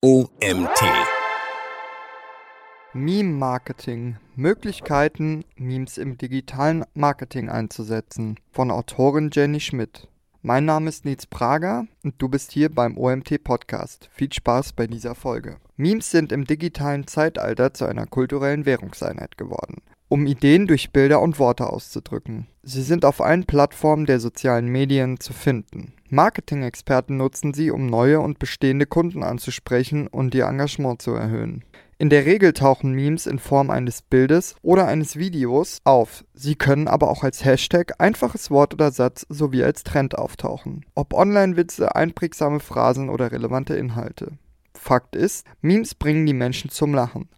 OMT. Meme-Marketing. Möglichkeiten, Memes im digitalen Marketing einzusetzen. Von Autorin Jenny Schmidt. Mein Name ist Nils Prager und du bist hier beim OMT Podcast. Viel Spaß bei dieser Folge. Memes sind im digitalen Zeitalter zu einer kulturellen Währungseinheit geworden, um Ideen durch Bilder und Worte auszudrücken. Sie sind auf allen Plattformen der sozialen Medien zu finden. Marketing-Experten nutzen sie, um neue und bestehende Kunden anzusprechen und ihr Engagement zu erhöhen. In der Regel tauchen Memes in Form eines Bildes oder eines Videos auf. Sie können aber auch als Hashtag, einfaches Wort oder Satz sowie als Trend auftauchen. Ob Online-Witze, einprägsame Phrasen oder relevante Inhalte. Fakt ist, Memes bringen die Menschen zum Lachen.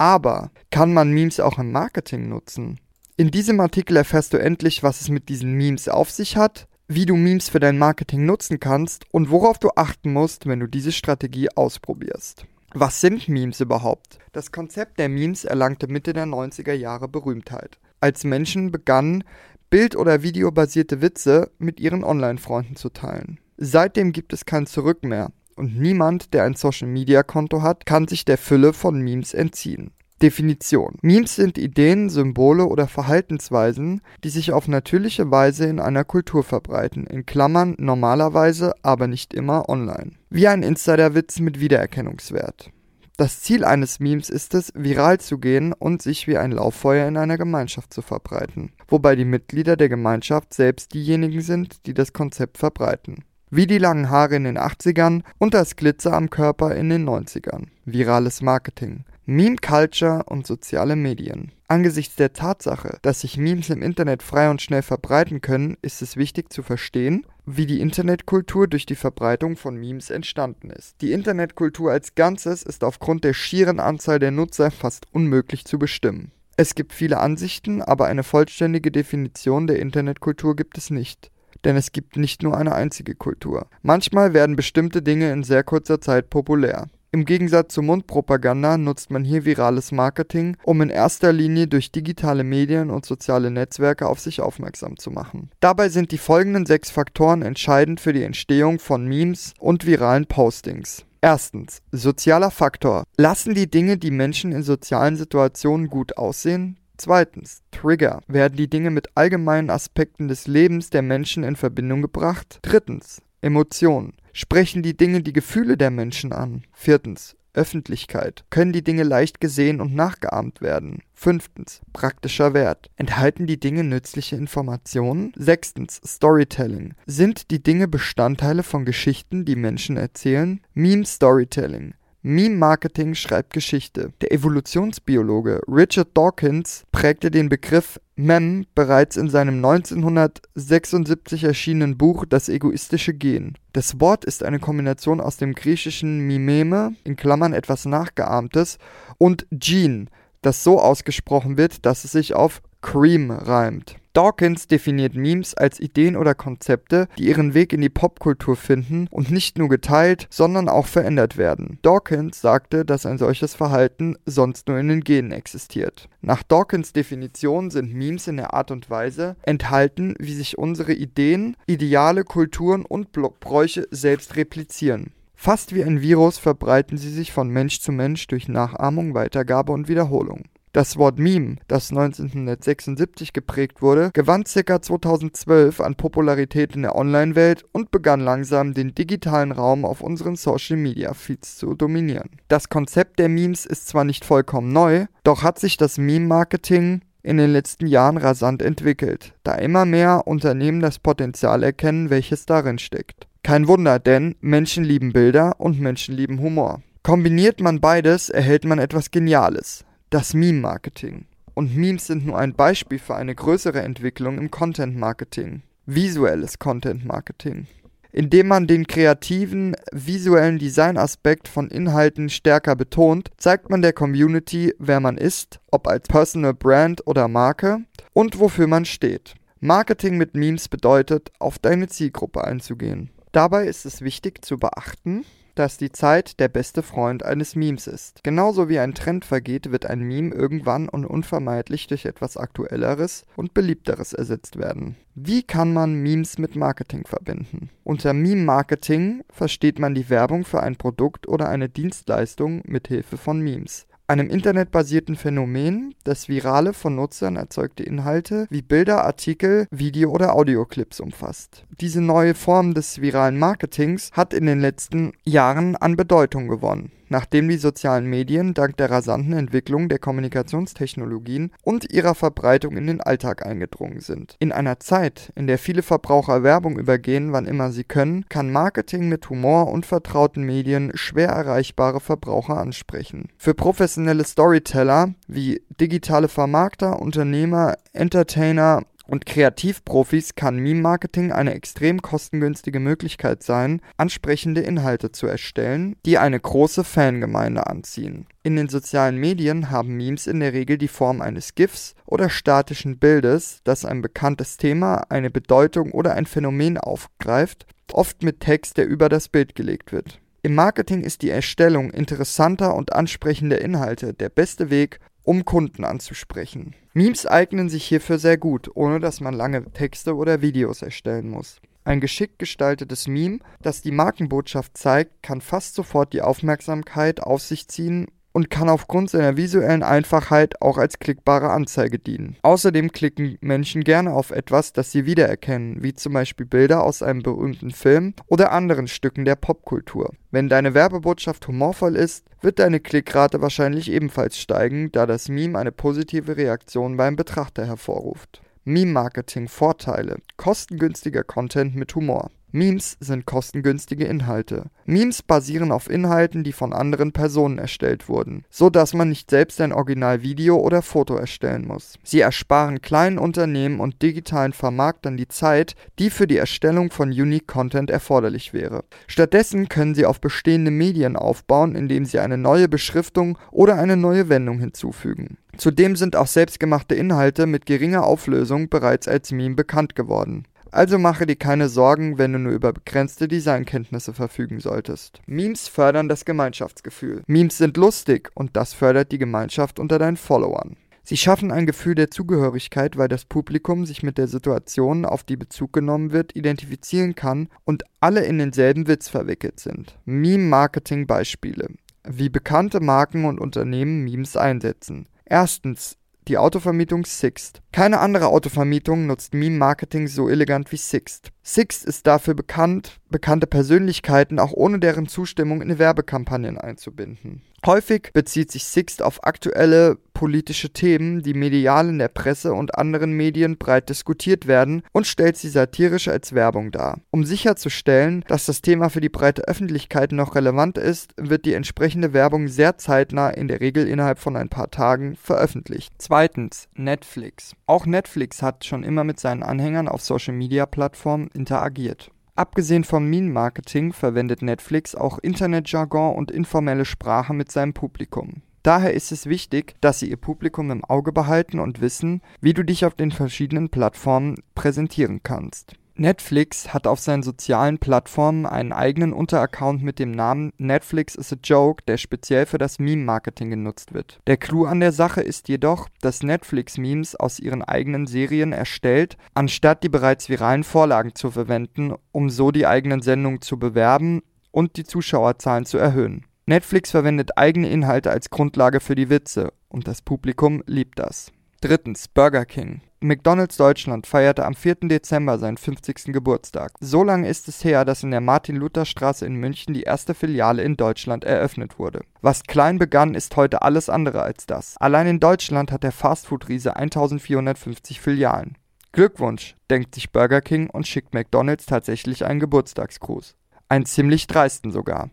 Aber kann man Memes auch im Marketing nutzen? In diesem Artikel erfährst du endlich, was es mit diesen Memes auf sich hat, wie du Memes für dein Marketing nutzen kannst und worauf du achten musst, wenn du diese Strategie ausprobierst. Was sind Memes überhaupt? Das Konzept der Memes erlangte Mitte der 90er Jahre Berühmtheit, als Menschen begannen, bild- oder videobasierte Witze mit ihren Online-Freunden zu teilen. Seitdem gibt es kein Zurück mehr und niemand, der ein Social-Media-Konto hat, kann sich der Fülle von Memes entziehen. Definition. Memes sind Ideen, Symbole oder Verhaltensweisen, die sich auf natürliche Weise in einer Kultur verbreiten, in Klammern normalerweise, aber nicht immer online. Wie ein Insiderwitz mit Wiedererkennungswert. Das Ziel eines Memes ist es, viral zu gehen und sich wie ein Lauffeuer in einer Gemeinschaft zu verbreiten, wobei die Mitglieder der Gemeinschaft selbst diejenigen sind, die das Konzept verbreiten. Wie die langen Haare in den 80ern und das Glitzer am Körper in den 90ern. Virales Marketing. Meme Culture und soziale Medien. Angesichts der Tatsache, dass sich Memes im Internet frei und schnell verbreiten können, ist es wichtig zu verstehen, wie die Internetkultur durch die Verbreitung von Memes entstanden ist. Die Internetkultur als Ganzes ist aufgrund der schieren Anzahl der Nutzer fast unmöglich zu bestimmen. Es gibt viele Ansichten, aber eine vollständige Definition der Internetkultur gibt es nicht. Denn es gibt nicht nur eine einzige Kultur. Manchmal werden bestimmte Dinge in sehr kurzer Zeit populär. Im Gegensatz zu Mundpropaganda nutzt man hier virales Marketing, um in erster Linie durch digitale Medien und soziale Netzwerke auf sich aufmerksam zu machen. Dabei sind die folgenden sechs Faktoren entscheidend für die Entstehung von Memes und viralen Postings. Erstens. Sozialer Faktor. Lassen die Dinge die Menschen in sozialen Situationen gut aussehen? Zweitens. Trigger. Werden die Dinge mit allgemeinen Aspekten des Lebens der Menschen in Verbindung gebracht? Drittens. Emotionen. Sprechen die Dinge die Gefühle der Menschen an? Viertens. Öffentlichkeit. Können die Dinge leicht gesehen und nachgeahmt werden? Fünftens. Praktischer Wert. Enthalten die Dinge nützliche Informationen? Sechstens. Storytelling. Sind die Dinge Bestandteile von Geschichten, die Menschen erzählen? Meme Storytelling. Meme-Marketing schreibt Geschichte. Der Evolutionsbiologe Richard Dawkins prägte den Begriff Mem bereits in seinem 1976 erschienenen Buch Das egoistische Gen. Das Wort ist eine Kombination aus dem griechischen Mimeme, in Klammern etwas Nachgeahmtes, und Gene, das so ausgesprochen wird, dass es sich auf Cream reimt. Dawkins definiert Memes als Ideen oder Konzepte, die ihren Weg in die Popkultur finden und nicht nur geteilt, sondern auch verändert werden. Dawkins sagte, dass ein solches Verhalten sonst nur in den Genen existiert. Nach Dawkins Definition sind Memes in der Art und Weise enthalten, wie sich unsere Ideen, Ideale, Kulturen und Bräuche selbst replizieren. Fast wie ein Virus verbreiten sie sich von Mensch zu Mensch durch Nachahmung, Weitergabe und Wiederholung. Das Wort Meme, das 1976 geprägt wurde, gewann ca. 2012 an Popularität in der Online-Welt und begann langsam den digitalen Raum auf unseren Social-Media-Feeds zu dominieren. Das Konzept der Memes ist zwar nicht vollkommen neu, doch hat sich das Meme-Marketing in den letzten Jahren rasant entwickelt, da immer mehr Unternehmen das Potenzial erkennen, welches darin steckt. Kein Wunder, denn Menschen lieben Bilder und Menschen lieben Humor. Kombiniert man beides, erhält man etwas Geniales das Meme-Marketing. Und Memes sind nur ein Beispiel für eine größere Entwicklung im Content-Marketing. Visuelles Content-Marketing. Indem man den kreativen, visuellen Designaspekt von Inhalten stärker betont, zeigt man der Community, wer man ist, ob als Personal Brand oder Marke und wofür man steht. Marketing mit Memes bedeutet, auf deine Zielgruppe einzugehen. Dabei ist es wichtig zu beachten, dass die Zeit der beste Freund eines Memes ist. Genauso wie ein Trend vergeht, wird ein Meme irgendwann und unvermeidlich durch etwas Aktuelleres und Beliebteres ersetzt werden. Wie kann man Memes mit Marketing verbinden? Unter Meme-Marketing versteht man die Werbung für ein Produkt oder eine Dienstleistung mit Hilfe von Memes einem internetbasierten Phänomen, das virale von Nutzern erzeugte Inhalte wie Bilder, Artikel, Video- oder Audioclips umfasst. Diese neue Form des viralen Marketings hat in den letzten Jahren an Bedeutung gewonnen nachdem die sozialen Medien dank der rasanten Entwicklung der Kommunikationstechnologien und ihrer Verbreitung in den Alltag eingedrungen sind. In einer Zeit, in der viele Verbraucher Werbung übergehen, wann immer sie können, kann Marketing mit Humor und vertrauten Medien schwer erreichbare Verbraucher ansprechen. Für professionelle Storyteller wie digitale Vermarkter, Unternehmer, Entertainer und Kreativprofis kann Meme-Marketing eine extrem kostengünstige Möglichkeit sein, ansprechende Inhalte zu erstellen, die eine große Fangemeinde anziehen. In den sozialen Medien haben Memes in der Regel die Form eines GIFs oder statischen Bildes, das ein bekanntes Thema, eine Bedeutung oder ein Phänomen aufgreift, oft mit Text, der über das Bild gelegt wird. Im Marketing ist die Erstellung interessanter und ansprechender Inhalte der beste Weg, um Kunden anzusprechen. Memes eignen sich hierfür sehr gut, ohne dass man lange Texte oder Videos erstellen muss. Ein geschickt gestaltetes Meme, das die Markenbotschaft zeigt, kann fast sofort die Aufmerksamkeit auf sich ziehen und kann aufgrund seiner visuellen Einfachheit auch als klickbare Anzeige dienen. Außerdem klicken Menschen gerne auf etwas, das sie wiedererkennen, wie zum Beispiel Bilder aus einem berühmten Film oder anderen Stücken der Popkultur. Wenn deine Werbebotschaft humorvoll ist, wird deine Klickrate wahrscheinlich ebenfalls steigen, da das Meme eine positive Reaktion beim Betrachter hervorruft. Meme-Marketing Vorteile: Kostengünstiger Content mit Humor. Memes sind kostengünstige Inhalte. Memes basieren auf Inhalten, die von anderen Personen erstellt wurden, so dass man nicht selbst ein Originalvideo oder Foto erstellen muss. Sie ersparen kleinen Unternehmen und digitalen Vermarktern die Zeit, die für die Erstellung von Unique Content erforderlich wäre. Stattdessen können sie auf bestehende Medien aufbauen, indem sie eine neue Beschriftung oder eine neue Wendung hinzufügen. Zudem sind auch selbstgemachte Inhalte mit geringer Auflösung bereits als Meme bekannt geworden. Also mache dir keine Sorgen, wenn du nur über begrenzte Designkenntnisse verfügen solltest. Memes fördern das Gemeinschaftsgefühl. Memes sind lustig und das fördert die Gemeinschaft unter deinen Followern. Sie schaffen ein Gefühl der Zugehörigkeit, weil das Publikum sich mit der Situation, auf die Bezug genommen wird, identifizieren kann und alle in denselben Witz verwickelt sind. Meme-Marketing-Beispiele. Wie bekannte Marken und Unternehmen Memes einsetzen. Erstens die Autovermietung Sixt. Keine andere Autovermietung nutzt Meme-Marketing so elegant wie Sixt. Sixt ist dafür bekannt, bekannte Persönlichkeiten auch ohne deren Zustimmung in Werbekampagnen einzubinden. Häufig bezieht sich Sixt auf aktuelle politische Themen, die medial in der Presse und anderen Medien breit diskutiert werden und stellt sie satirisch als Werbung dar. Um sicherzustellen, dass das Thema für die breite Öffentlichkeit noch relevant ist, wird die entsprechende Werbung sehr zeitnah, in der Regel innerhalb von ein paar Tagen, veröffentlicht. Zweitens, Netflix. Auch Netflix hat schon immer mit seinen Anhängern auf Social-Media-Plattformen interagiert. Abgesehen vom Meme-Marketing verwendet Netflix auch Internetjargon und informelle Sprache mit seinem Publikum. Daher ist es wichtig, dass sie ihr Publikum im Auge behalten und wissen, wie du dich auf den verschiedenen Plattformen präsentieren kannst. Netflix hat auf seinen sozialen Plattformen einen eigenen Unteraccount mit dem Namen Netflix is a Joke, der speziell für das Meme-Marketing genutzt wird. Der Clou an der Sache ist jedoch, dass Netflix Memes aus ihren eigenen Serien erstellt, anstatt die bereits viralen Vorlagen zu verwenden, um so die eigenen Sendungen zu bewerben und die Zuschauerzahlen zu erhöhen. Netflix verwendet eigene Inhalte als Grundlage für die Witze und das Publikum liebt das. Drittens Burger King. McDonald's Deutschland feierte am 4. Dezember seinen 50. Geburtstag. So lange ist es her, dass in der Martin-Luther-Straße in München die erste Filiale in Deutschland eröffnet wurde. Was klein begann, ist heute alles andere als das. Allein in Deutschland hat der Fastfood-Riese 1450 Filialen. Glückwunsch, denkt sich Burger King und schickt McDonald's tatsächlich einen Geburtstagsgruß. Einen ziemlich dreisten sogar.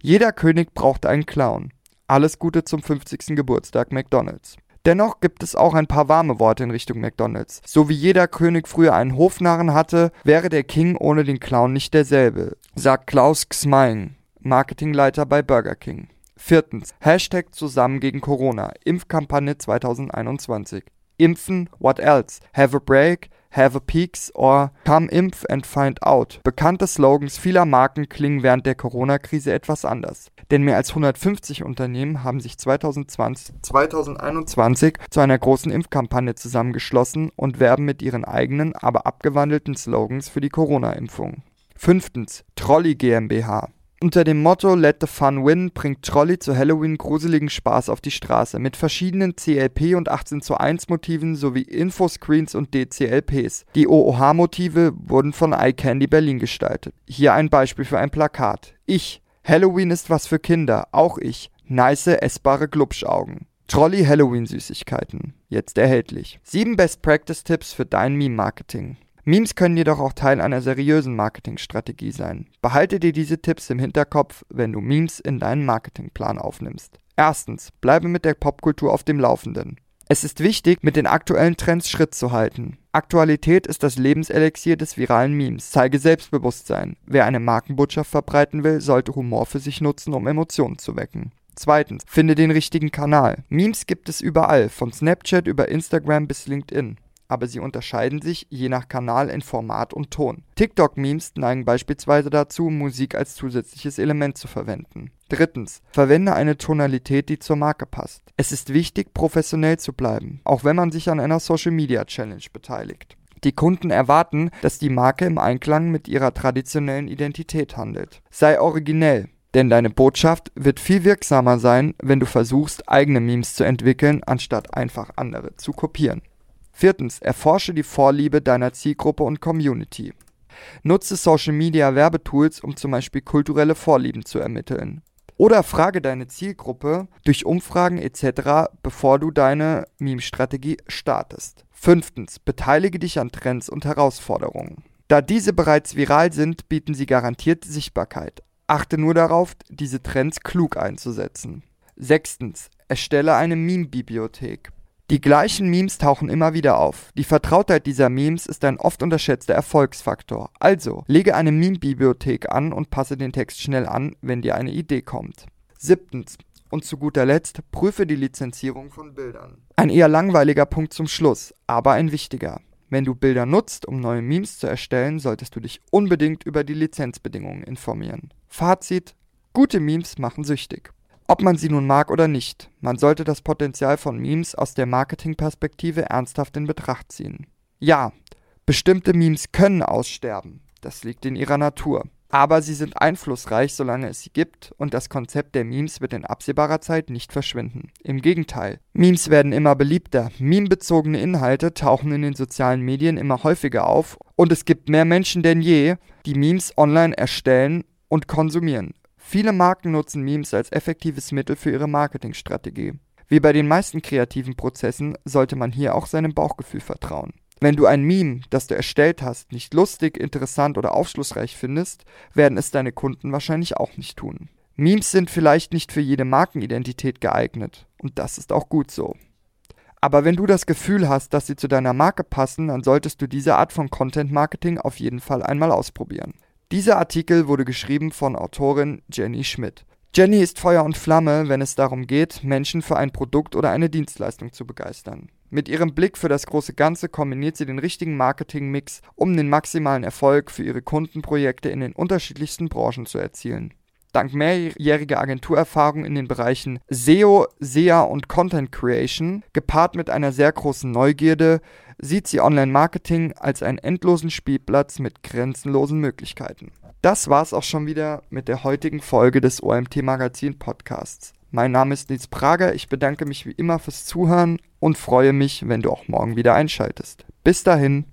Jeder König braucht einen Clown. Alles Gute zum 50. Geburtstag McDonald's. Dennoch gibt es auch ein paar warme Worte in Richtung McDonald's. So wie jeder König früher einen Hofnarren hatte, wäre der King ohne den Clown nicht derselbe, sagt Klaus Gsmeing, Marketingleiter bei Burger King. Viertens. Hashtag zusammen gegen Corona. Impfkampagne 2021. Impfen, what else? Have a break, have a peaks or come impf and find out. Bekannte Slogans vieler Marken klingen während der Corona-Krise etwas anders. Denn mehr als 150 Unternehmen haben sich 2020, 2021 zu einer großen Impfkampagne zusammengeschlossen und werben mit ihren eigenen, aber abgewandelten Slogans für die Corona-Impfung. Fünftens, Trolley GmbH. Unter dem Motto Let the Fun Win bringt Trolley zu Halloween gruseligen Spaß auf die Straße mit verschiedenen CLP und 18 zu 1 Motiven sowie Infoscreens und DCLPs. Die OOH-Motive wurden von iCandy Berlin gestaltet. Hier ein Beispiel für ein Plakat. Ich. Halloween ist was für Kinder. Auch ich. Nice, essbare Glubschaugen. Trolley Halloween Süßigkeiten. Jetzt erhältlich. 7 Best Practice Tipps für dein Meme Marketing. Memes können jedoch auch Teil einer seriösen Marketingstrategie sein. Behalte dir diese Tipps im Hinterkopf, wenn du Memes in deinen Marketingplan aufnimmst. Erstens, bleibe mit der Popkultur auf dem Laufenden. Es ist wichtig, mit den aktuellen Trends Schritt zu halten. Aktualität ist das Lebenselixier des viralen Memes. Zeige Selbstbewusstsein. Wer eine Markenbotschaft verbreiten will, sollte Humor für sich nutzen, um Emotionen zu wecken. Zweitens, finde den richtigen Kanal. Memes gibt es überall, von Snapchat über Instagram bis LinkedIn aber sie unterscheiden sich je nach Kanal in Format und Ton. TikTok-Memes neigen beispielsweise dazu, Musik als zusätzliches Element zu verwenden. Drittens, verwende eine Tonalität, die zur Marke passt. Es ist wichtig, professionell zu bleiben, auch wenn man sich an einer Social Media Challenge beteiligt. Die Kunden erwarten, dass die Marke im Einklang mit ihrer traditionellen Identität handelt. Sei originell, denn deine Botschaft wird viel wirksamer sein, wenn du versuchst, eigene Memes zu entwickeln, anstatt einfach andere zu kopieren. Viertens, erforsche die Vorliebe deiner Zielgruppe und Community. Nutze Social Media Werbetools, um zum Beispiel kulturelle Vorlieben zu ermitteln. Oder frage deine Zielgruppe durch Umfragen etc., bevor du deine Meme-Strategie startest. Fünftens, beteilige dich an Trends und Herausforderungen. Da diese bereits viral sind, bieten sie garantiert Sichtbarkeit. Achte nur darauf, diese Trends klug einzusetzen. Sechstens, erstelle eine Meme-Bibliothek. Die gleichen Memes tauchen immer wieder auf. Die Vertrautheit dieser Memes ist ein oft unterschätzter Erfolgsfaktor. Also, lege eine Meme-Bibliothek an und passe den Text schnell an, wenn dir eine Idee kommt. Siebtens. Und zu guter Letzt, prüfe die Lizenzierung von Bildern. Ein eher langweiliger Punkt zum Schluss, aber ein wichtiger. Wenn du Bilder nutzt, um neue Memes zu erstellen, solltest du dich unbedingt über die Lizenzbedingungen informieren. Fazit: Gute Memes machen süchtig. Ob man sie nun mag oder nicht, man sollte das Potenzial von Memes aus der Marketingperspektive ernsthaft in Betracht ziehen. Ja, bestimmte Memes können aussterben, das liegt in ihrer Natur. Aber sie sind einflussreich, solange es sie gibt, und das Konzept der Memes wird in absehbarer Zeit nicht verschwinden. Im Gegenteil, Memes werden immer beliebter, memebezogene Inhalte tauchen in den sozialen Medien immer häufiger auf, und es gibt mehr Menschen denn je, die Memes online erstellen und konsumieren. Viele Marken nutzen Memes als effektives Mittel für ihre Marketingstrategie. Wie bei den meisten kreativen Prozessen sollte man hier auch seinem Bauchgefühl vertrauen. Wenn du ein Meme, das du erstellt hast, nicht lustig, interessant oder aufschlussreich findest, werden es deine Kunden wahrscheinlich auch nicht tun. Memes sind vielleicht nicht für jede Markenidentität geeignet, und das ist auch gut so. Aber wenn du das Gefühl hast, dass sie zu deiner Marke passen, dann solltest du diese Art von Content Marketing auf jeden Fall einmal ausprobieren. Dieser Artikel wurde geschrieben von Autorin Jenny Schmidt. Jenny ist Feuer und Flamme, wenn es darum geht, Menschen für ein Produkt oder eine Dienstleistung zu begeistern. Mit ihrem Blick für das große Ganze kombiniert sie den richtigen Marketingmix, um den maximalen Erfolg für ihre Kundenprojekte in den unterschiedlichsten Branchen zu erzielen. Dank mehrjähriger Agenturerfahrung in den Bereichen SEO, SEA und Content Creation, gepaart mit einer sehr großen Neugierde, sieht sie Online-Marketing als einen endlosen Spielplatz mit grenzenlosen Möglichkeiten. Das war's auch schon wieder mit der heutigen Folge des OMT Magazin Podcasts. Mein Name ist Nils Prager, ich bedanke mich wie immer fürs Zuhören und freue mich, wenn du auch morgen wieder einschaltest. Bis dahin.